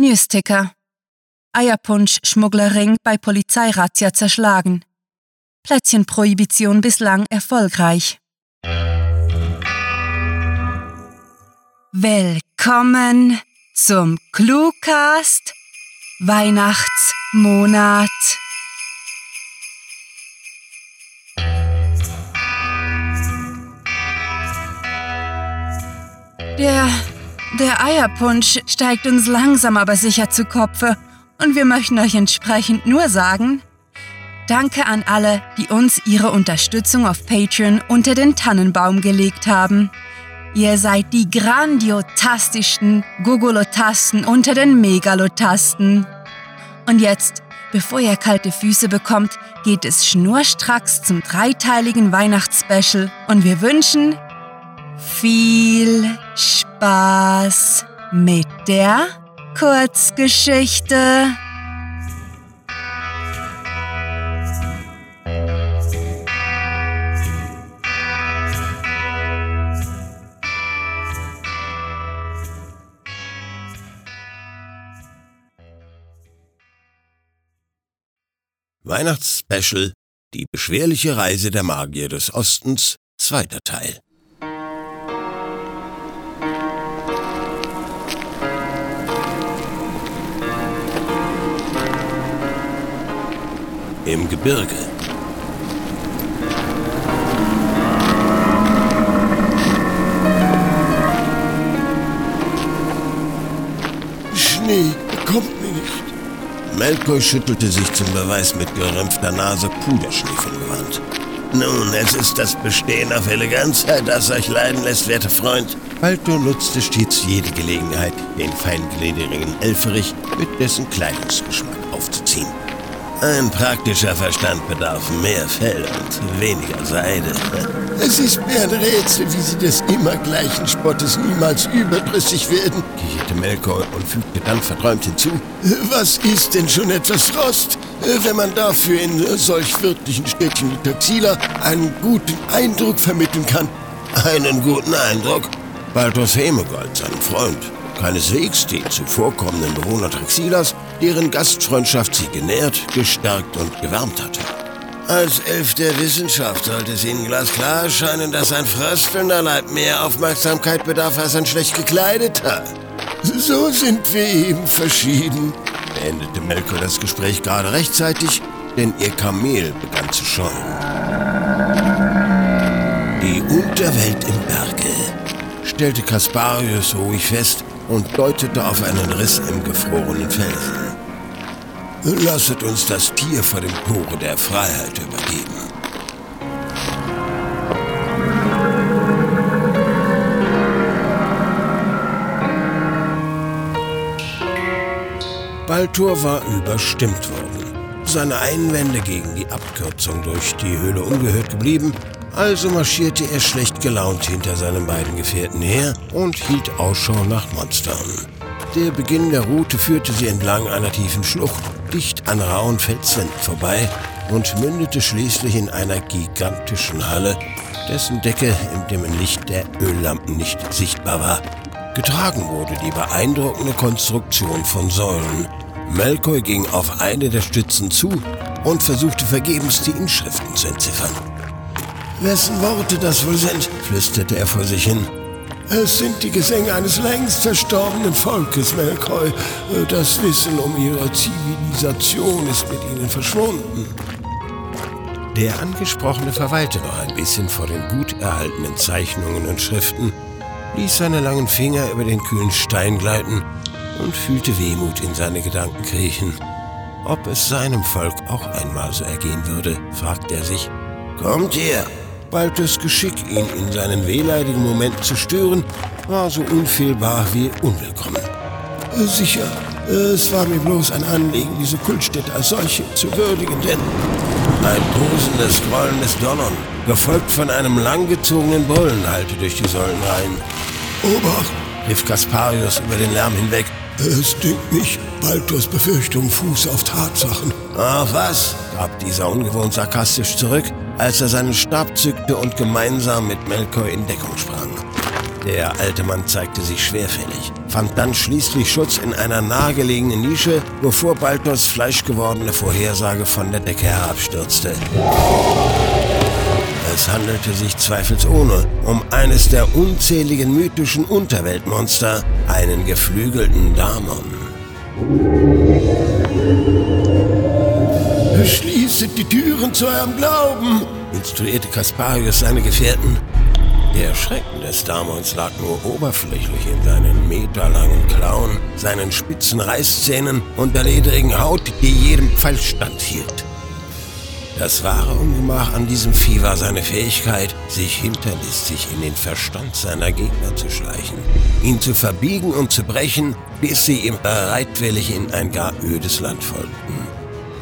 Newsticker. Eierpunsch-Schmugglerring bei Polizeirazzia zerschlagen. Plätzchenprohibition bislang erfolgreich. Willkommen zum Cluecast Weihnachtsmonat. Der, der Eierpunsch steigt uns langsam aber sicher zu Kopfe und wir möchten euch entsprechend nur sagen, danke an alle, die uns ihre Unterstützung auf Patreon unter den Tannenbaum gelegt haben. Ihr seid die grandiotastischsten Gogolotasten unter den Megalotasten. Und jetzt, bevor ihr kalte Füße bekommt, geht es schnurstracks zum dreiteiligen Weihnachtsspecial und wir wünschen viel Spaß mit der Kurzgeschichte. Weihnachtsspecial Die beschwerliche Reise der Magier des Ostens, zweiter Teil. Im Gebirge. Schnee bekommt mir nicht. Melkor schüttelte sich zum Beweis mit gerümpfter Nase Puderschnee vom Gewand. Nun, es ist das Bestehen auf Eleganz, das euch leiden lässt, werter Freund. Balto nutzte stets jede Gelegenheit, den feingliedrigen Elferich mit dessen Kleidungsgeschmack aufzuziehen. Ein praktischer Verstand bedarf mehr Fell und weniger Seide. Es ist mir ein Rätsel, wie Sie des immer gleichen Spottes niemals überdrüssig werden, kicherte Melkor und fügte dann verträumt hinzu. Was ist denn schon etwas Frost, wenn man dafür in solch wirtlichen Städtchen wie Taxila einen guten Eindruck vermitteln kann? Einen guten Eindruck? Balthus Hemegold, sein Freund, keineswegs den zuvorkommenden Bewohner Taxilas, deren Gastfreundschaft sie genährt, gestärkt und gewärmt hatte. Als Elf der Wissenschaft sollte es Ihnen glasklar erscheinen, dass ein fröstelnder Leib mehr Aufmerksamkeit bedarf als ein schlecht gekleideter. So sind wir eben verschieden, beendete Melko das Gespräch gerade rechtzeitig, denn ihr Kamel begann zu scheuen. Die Unterwelt im Berge, stellte Kasparius ruhig fest und deutete auf einen Riss im gefrorenen Felsen. Lasset uns das Tier vor dem Tore der Freiheit übergeben. Baltor war überstimmt worden. Seine Einwände gegen die Abkürzung durch die Höhle ungehört geblieben, also marschierte er schlecht gelaunt hinter seinen beiden Gefährten her und hielt Ausschau nach Monstern. Der Beginn der Route führte sie entlang einer tiefen Schlucht, dicht an rauen Felswänden vorbei und mündete schließlich in einer gigantischen Halle, dessen Decke im dimmen Licht der Öllampen nicht sichtbar war. Getragen wurde die beeindruckende Konstruktion von Säulen. Melkor ging auf eine der Stützen zu und versuchte vergebens die Inschriften zu entziffern. Wessen Worte das wohl sind, flüsterte er vor sich hin. Es sind die Gesänge eines längst verstorbenen Volkes, Melkoi. Das Wissen um ihre Zivilisation ist mit ihnen verschwunden. Der Angesprochene verweilte noch ein bisschen vor den gut erhaltenen Zeichnungen und Schriften, ließ seine langen Finger über den kühlen Stein gleiten und fühlte Wehmut in seine Gedanken kriechen. Ob es seinem Volk auch einmal so ergehen würde, fragte er sich. Kommt her! Baltes Geschick, ihn in seinen wehleidigen Momenten zu stören, war so unfehlbar wie unwillkommen. Sicher, es war mir bloß ein Anliegen, diese Kultstätte als solche zu würdigen, denn ein tosendes, grollendes Donnern, gefolgt von einem langgezogenen Brüllen, hallte durch die Säulenreihen. Obacht! rief Kasparius über den Lärm hinweg. Es dünkt mich, Baltors Befürchtung fuß auf Tatsachen. Auf was? gab dieser ungewohnt sarkastisch zurück, als er seinen Stab zückte und gemeinsam mit Melkor in Deckung sprang. Der alte Mann zeigte sich schwerfällig, fand dann schließlich Schutz in einer nahegelegenen Nische, bevor Baltors fleischgewordene Vorhersage von der Decke herabstürzte. Es handelte sich zweifelsohne um eines der unzähligen mythischen Unterweltmonster, einen geflügelten Damon. Schließet die Türen zu eurem Glauben, instruierte Kasparius seine Gefährten. Der Schrecken des Damons lag nur oberflächlich in seinen meterlangen Klauen, seinen spitzen Reißzähnen und der ledrigen Haut, die jedem Pfeil standhielt. Das wahre Ungemach an diesem Vieh war seine Fähigkeit, sich hinterlistig in den Verstand seiner Gegner zu schleichen, ihn zu verbiegen und zu brechen, bis sie ihm bereitwillig in ein gar ödes Land folgten.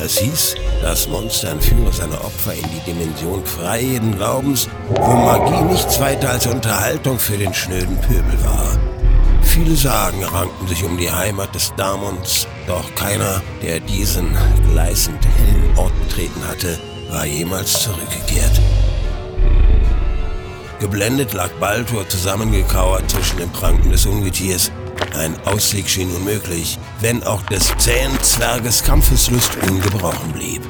Es hieß, das Monster entführe seine Opfer in die Dimension freien Glaubens, wo Magie nichts weiter als Unterhaltung für den schnöden Pöbel war. Viele Sagen rankten sich um die Heimat des Damons, doch keiner, der diesen gleißend hellen Ort betreten hatte, war jemals zurückgekehrt. Geblendet lag Baltor zusammengekauert zwischen den Pranken des Ungetiers. Ein Ausweg schien unmöglich, wenn auch des zähen Zwerges Kampfeslust ungebrochen blieb.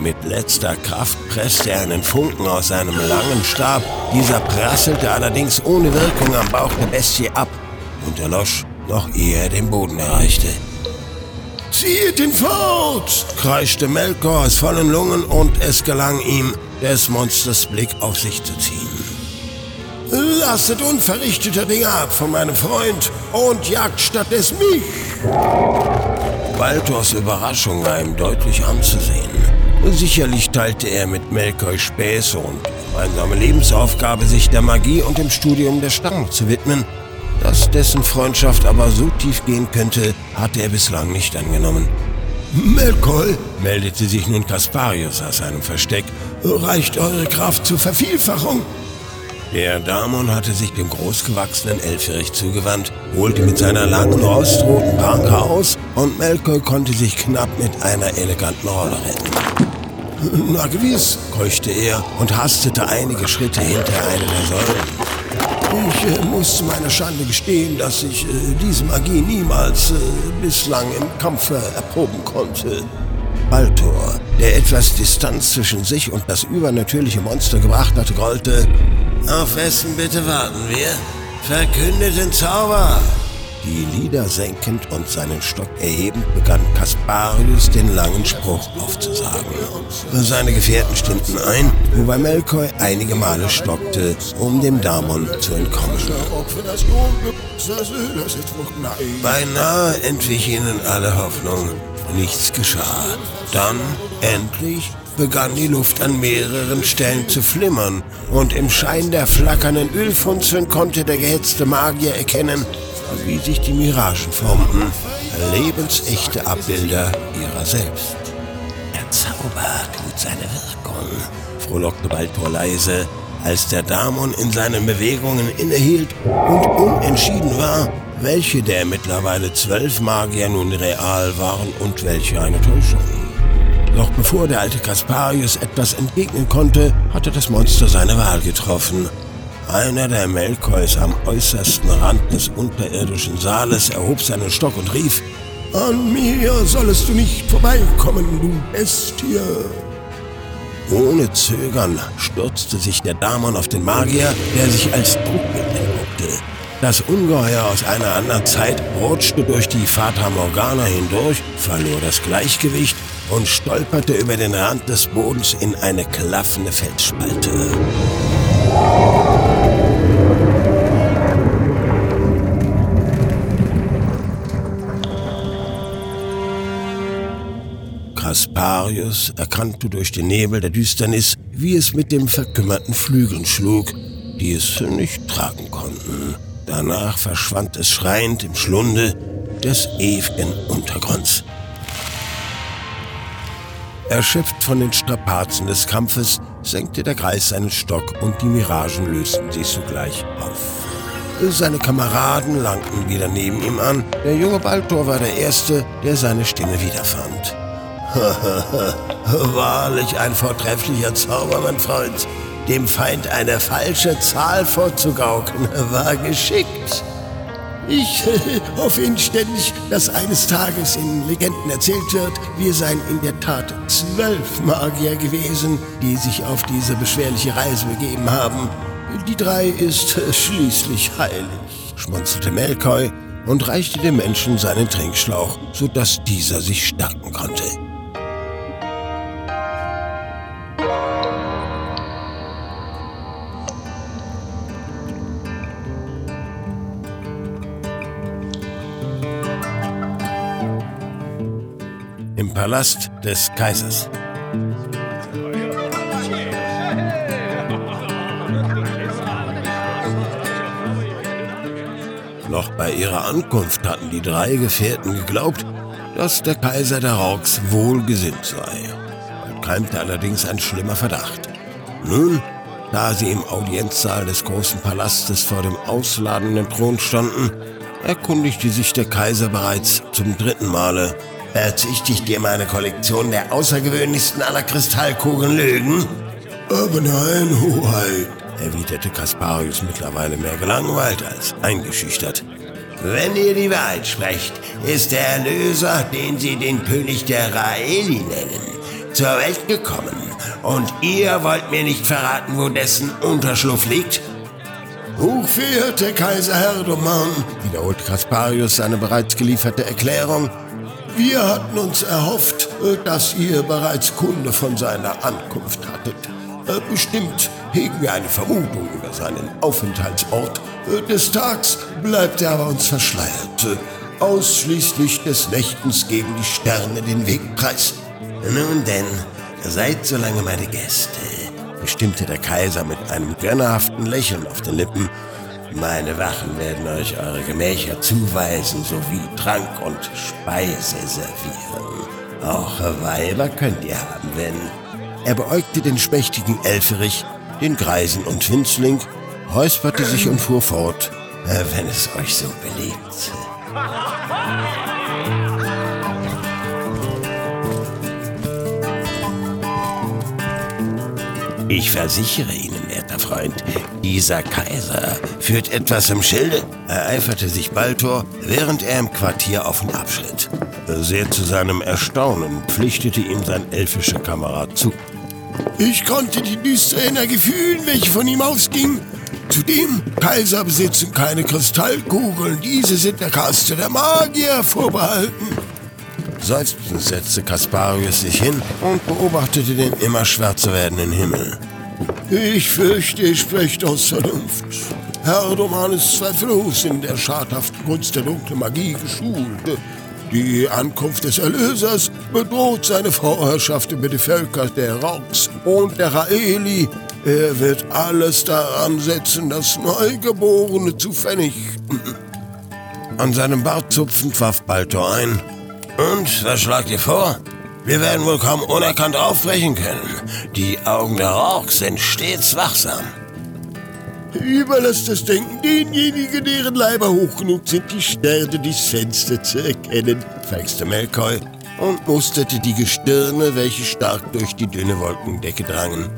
Mit letzter Kraft presste er einen Funken aus seinem langen Stab. Dieser prasselte allerdings ohne Wirkung am Bauch der Bestie ab und erlosch, noch ehe er den Boden erreichte. Zieht ihn fort! kreischte Melkor aus vollen Lungen und es gelang ihm, des Monsters Blick auf sich zu ziehen. Lasset unverrichteter Dinge ab von meinem Freund und jagt stattdessen mich! Baltors Überraschung war ihm deutlich anzusehen. Sicherlich teilte er mit Melkor Späße und gemeinsame Lebensaufgabe, sich der Magie und dem Studium der Stangen zu widmen, dass dessen Freundschaft aber so tief gehen könnte, hatte er bislang nicht angenommen. Melkol, meldete sich nun Kasparius aus seinem Versteck, reicht eure Kraft zur Vervielfachung? Der Damon hatte sich dem großgewachsenen Elferich zugewandt, holte mit seiner langen rostroten Pranke aus und Melkol konnte sich knapp mit einer eleganten Rolle retten. Na gewiss, keuchte er und hastete einige Schritte hinter einer der Säulen. Ich äh, muss zu meiner Schande gestehen, dass ich äh, diese Magie niemals äh, bislang im Kampfe erproben konnte. Baltor, der etwas Distanz zwischen sich und das übernatürliche Monster gebracht hatte, grollte: Auf wessen bitte warten wir? Verkündet den Zauber! Die Lieder senkend und seinen Stock erhebend begann Kasparius den langen Spruch aufzusagen. Seine Gefährten stimmten ein, wobei Melkor einige Male stockte, um dem Damon zu entkommen. Beinahe entwich ihnen alle Hoffnung. Nichts geschah. Dann, endlich, begann die Luft an mehreren Stellen zu flimmern, und im Schein der flackernden Ölfunzeln konnte der gehetzte Magier erkennen, wie sich die Miragen formten, lebensechte Abbilder ihrer selbst. Der Zauber tut seine Wirkung, frohlockte Baltor leise, als der Damon in seinen Bewegungen innehielt und unentschieden war, welche der mittlerweile zwölf Magier nun real waren und welche eine Täuschung. Doch bevor der alte Kasparius etwas entgegnen konnte, hatte das Monster seine Wahl getroffen einer der Melkois am äußersten Rand des unterirdischen Saales erhob seinen Stock und rief, An mir sollest du nicht vorbeikommen, du Bestie. Ohne Zögern stürzte sich der Damon auf den Magier, der sich als Trugbild entpuppte. Das Ungeheuer aus einer anderen Zeit rutschte durch die Fata Morgana hindurch, verlor das Gleichgewicht und stolperte über den Rand des Bodens in eine klaffende Felsspalte. Kasparius erkannte durch den Nebel der Düsternis, wie es mit dem verkümmerten Flügeln schlug, die es nicht tragen konnten. Danach verschwand es schreiend im Schlunde des ewigen Untergrunds. Erschöpft von den Strapazen des Kampfes, senkte der Greis seinen Stock und die Miragen lösten sich sogleich auf. Seine Kameraden langten wieder neben ihm an. Der junge Baltor war der Erste, der seine Stimme wiederfand. Wahrlich ein vortrefflicher Zauber, mein Freund. dem Feind eine falsche Zahl vorzugaukeln, war geschickt. Ich äh, hoffe inständig, dass eines Tages in Legenden erzählt wird, wir seien in der Tat zwölf Magier gewesen, die sich auf diese beschwerliche Reise begeben haben. Die drei ist äh, schließlich heilig, schmunzelte Melkoi und reichte dem Menschen seinen Trinkschlauch, sodass dieser sich stärken konnte. Palast des Kaisers. Noch bei ihrer Ankunft hatten die drei Gefährten geglaubt, dass der Kaiser der Rauks wohlgesinnt sei. Und keimte allerdings ein schlimmer Verdacht. Nun, da sie im Audienzsaal des großen Palastes vor dem ausladenden Thron standen, erkundigte sich der Kaiser bereits zum dritten Male. Erzählte ich dir meine Kollektion der außergewöhnlichsten aller Kristallkugeln Lügen? Aber nein, Hoheit, erwiderte Kasparius mittlerweile mehr gelangweilt als eingeschüchtert. Wenn ihr die Wahrheit sprecht, ist der Erlöser, den sie den König der Raeli nennen, zur Welt gekommen. Und ihr wollt mir nicht verraten, wo dessen Unterschlupf liegt? Hochverehrter Kaiser Herdoman, wiederholt Kasparius seine bereits gelieferte Erklärung, wir hatten uns erhofft, dass ihr bereits Kunde von seiner Ankunft hattet. Äh, bestimmt hegen wir eine Vermutung über seinen Aufenthaltsort. Äh, des Tags bleibt er aber uns verschleiert. Äh, ausschließlich des Nächtens geben die Sterne den Weg preis. Nun denn, seid so lange meine Gäste, bestimmte der Kaiser mit einem gönnerhaften Lächeln auf den Lippen. Meine Wachen werden euch eure Gemächer zuweisen sowie Trank und Speise servieren. Auch Weiber könnt ihr haben, wenn er beäugte den schmächtigen Elferich, den Greisen und Winzling, räusperte sich und fuhr fort, äh, wenn es euch so beliebt. Ich versichere Ihnen, Freund, dieser Kaiser führt etwas im Schilde, ereiferte sich Baltor, während er im Quartier auf und abschritt. Sehr zu seinem Erstaunen pflichtete ihm sein elfischer Kamerad zu. Ich konnte die düstere Energie fühlen, welche von ihm ausging. Zudem, Kaiser besitzen keine Kristallkugeln. Diese sind der Kaste der Magier vorbehalten. Seufzend setzte Kasparius sich hin und beobachtete den immer schwärzer werdenden Himmel. Ich fürchte, ihr sprecht aus Vernunft. Herr Doman ist zweifellos in der schadhaften Kunst der dunklen Magie geschult. Die Ankunft des Erlösers bedroht seine Vorherrschaft über die Völker der Roks und der Raeli. Er wird alles daran setzen, das Neugeborene zu vernichten. An seinem Bart zupfend warf Baltor ein. Und was schlagt ihr vor? Wir werden wohl kaum unerkannt aufbrechen können. Die Augen der Roks sind stets wachsam. Überlasst das Denken denjenigen, deren Leiber hoch genug sind, die Sterne des Fenster zu erkennen, feixte Melkoi und musterte die Gestirne, welche stark durch die dünne Wolkendecke drangen.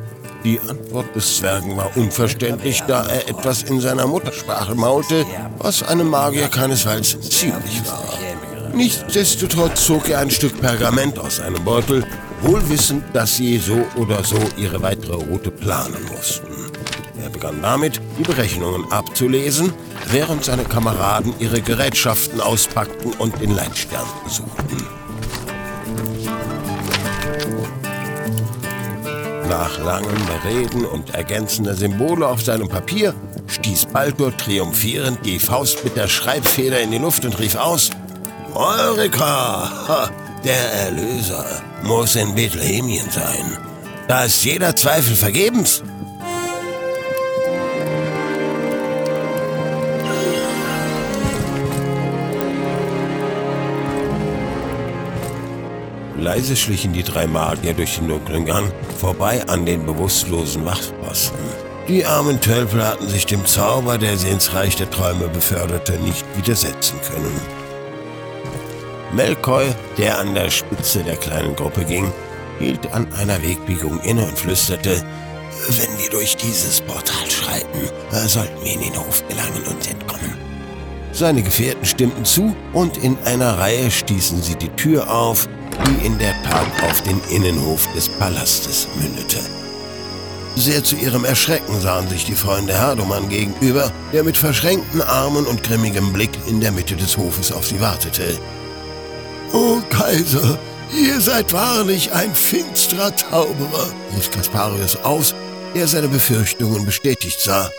Die Antwort des Zwergen war unverständlich, da er etwas in seiner Muttersprache maulte, was einem Magier keinesfalls ziemlich war. Nichtsdestotrotz zog er ein Stück Pergament aus seinem Beutel, wohl wissend, dass sie so oder so ihre weitere Route planen mussten. Er begann damit, die Berechnungen abzulesen, während seine Kameraden ihre Gerätschaften auspackten und den Leitstern suchten. Nach langem Reden und ergänzender Symbole auf seinem Papier stieß Baldur triumphierend die Faust mit der Schreibfeder in die Luft und rief aus: Eureka! Der Erlöser muss in Bethlehemien sein. Da ist jeder Zweifel vergebens. Leise schlichen die drei Magier durch den dunklen Gang, vorbei an den bewusstlosen Wachposten. Die armen Tölpel hatten sich dem Zauber, der sie ins Reich der Träume beförderte, nicht widersetzen können. Melkoi, der an der Spitze der kleinen Gruppe ging, hielt an einer Wegbiegung inne und flüsterte, wenn wir durch dieses Portal schreiten, sollten wir in den Hof gelangen und entkommen. Seine Gefährten stimmten zu und in einer Reihe stießen sie die Tür auf, die in der Tat auf den Innenhof des Palastes mündete. Sehr zu ihrem Erschrecken sahen sich die Freunde Herdoman gegenüber, der mit verschränkten Armen und grimmigem Blick in der Mitte des Hofes auf sie wartete. O Kaiser, ihr seid wahrlich ein finsterer Zauberer, rief Kasparius aus, der seine Befürchtungen bestätigt sah.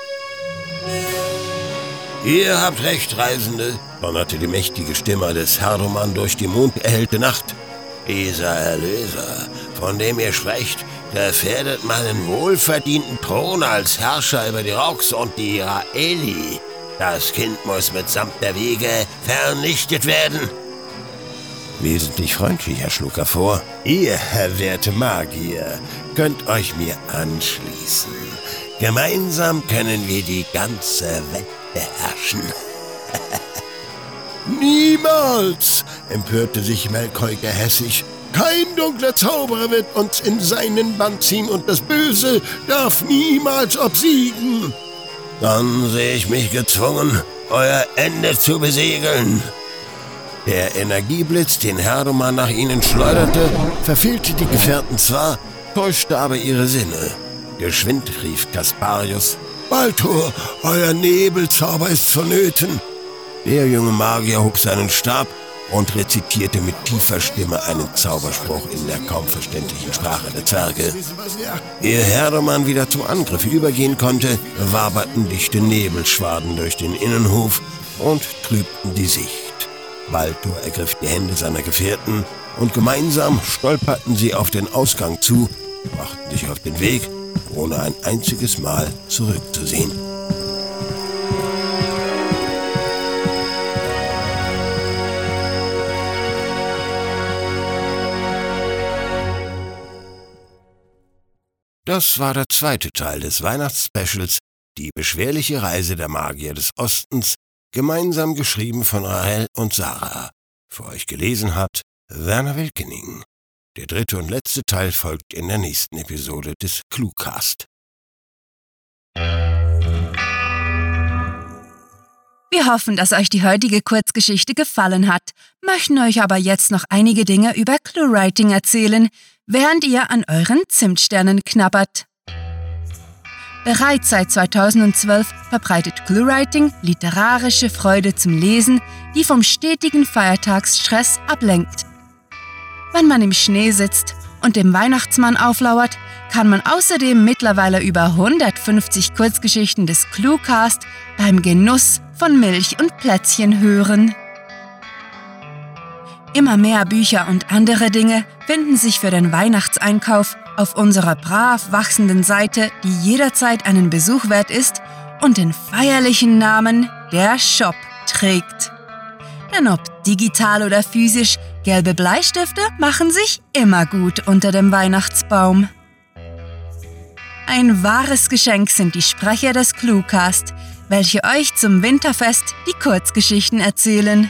Ihr habt recht, Reisende, donnerte die mächtige Stimme des Herdoman durch die monderhellte Nacht. Dieser Erlöser, von dem ihr sprecht, gefährdet meinen wohlverdienten Thron als Herrscher über die Rox und die Raeli. Das Kind muss mitsamt der Wiege vernichtet werden. Wesentlich freundlicher schlug er vor. Ihr, Herr werte Magier, könnt euch mir anschließen. Gemeinsam können wir die ganze Welt beherrschen. Niemals! empörte sich Melkoi gehässig. Kein dunkler Zauberer wird uns in seinen Bann ziehen und das Böse darf niemals obsiegen. Dann sehe ich mich gezwungen, euer Ende zu besiegeln. Der Energieblitz, den Herdoman nach ihnen schleuderte, verfehlte die Gefährten zwar, täuschte aber ihre Sinne. Geschwind rief Kasparius. Baltor, euer Nebelzauber ist vonnöten. Der junge Magier hob seinen Stab und rezitierte mit tiefer Stimme einen Zauberspruch in der kaum verständlichen Sprache der Zwerge. Ehe Herdermann wieder zum Angriff übergehen konnte, waberten dichte Nebelschwaden durch den Innenhof und trübten die Sicht. Baldur ergriff die Hände seiner Gefährten und gemeinsam stolperten sie auf den Ausgang zu, machten sich auf den Weg, ohne ein einziges Mal zurückzusehen. Das war der zweite Teil des Weihnachtsspecials Die beschwerliche Reise der Magier des Ostens, gemeinsam geschrieben von Rahel und Sarah. Für euch gelesen hat Werner Wilkening. Der dritte und letzte Teil folgt in der nächsten Episode des Cluecast. Wir hoffen, dass euch die heutige Kurzgeschichte gefallen hat, möchten euch aber jetzt noch einige Dinge über ClueWriting erzählen, während ihr an euren Zimtsternen knabbert. Bereits seit 2012 verbreitet ClueWriting literarische Freude zum Lesen, die vom stetigen Feiertagsstress ablenkt. Wenn man im Schnee sitzt und dem Weihnachtsmann auflauert, kann man außerdem mittlerweile über 150 Kurzgeschichten des Cluecast beim Genuss von Milch und Plätzchen hören. Immer mehr Bücher und andere Dinge finden sich für den Weihnachtseinkauf auf unserer brav wachsenden Seite, die jederzeit einen Besuch wert ist und den feierlichen Namen Der Shop trägt. Denn ob digital oder physisch, gelbe Bleistifte machen sich immer gut unter dem Weihnachtsbaum. Ein wahres Geschenk sind die Sprecher des Cluecast, welche euch zum Winterfest die Kurzgeschichten erzählen.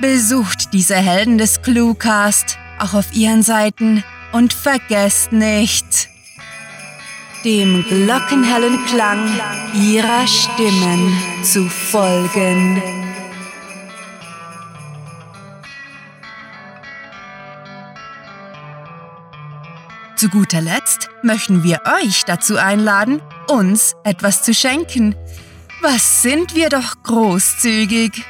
Besucht diese Helden des Cluecast auch auf ihren Seiten und vergesst nicht, dem glockenhellen Klang ihrer Stimmen zu folgen. Zu guter Letzt möchten wir euch dazu einladen, uns etwas zu schenken. Was sind wir doch großzügig!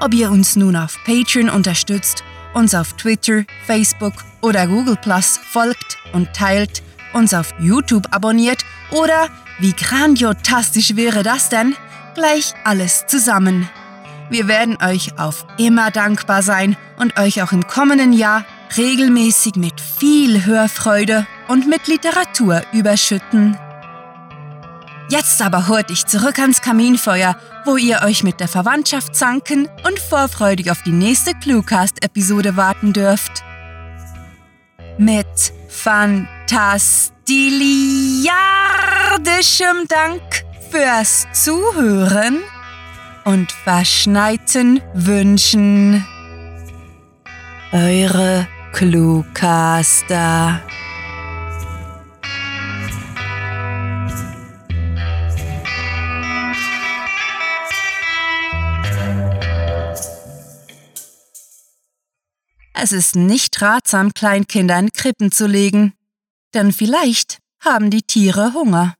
Ob ihr uns nun auf Patreon unterstützt, uns auf Twitter, Facebook oder Google Plus folgt und teilt, uns auf YouTube abonniert oder, wie grandiotastisch wäre das denn, gleich alles zusammen. Wir werden euch auf immer dankbar sein und euch auch im kommenden Jahr regelmäßig mit viel Hörfreude und mit Literatur überschütten. Jetzt aber hurt dich zurück ans Kaminfeuer, wo ihr euch mit der Verwandtschaft zanken und vorfreudig auf die nächste Cluecast-Episode warten dürft. Mit fantastiliardischem Dank fürs Zuhören und verschneiten Wünschen. Eure Cluecaster. Es ist nicht ratsam, Kleinkinder in Krippen zu legen, denn vielleicht haben die Tiere Hunger.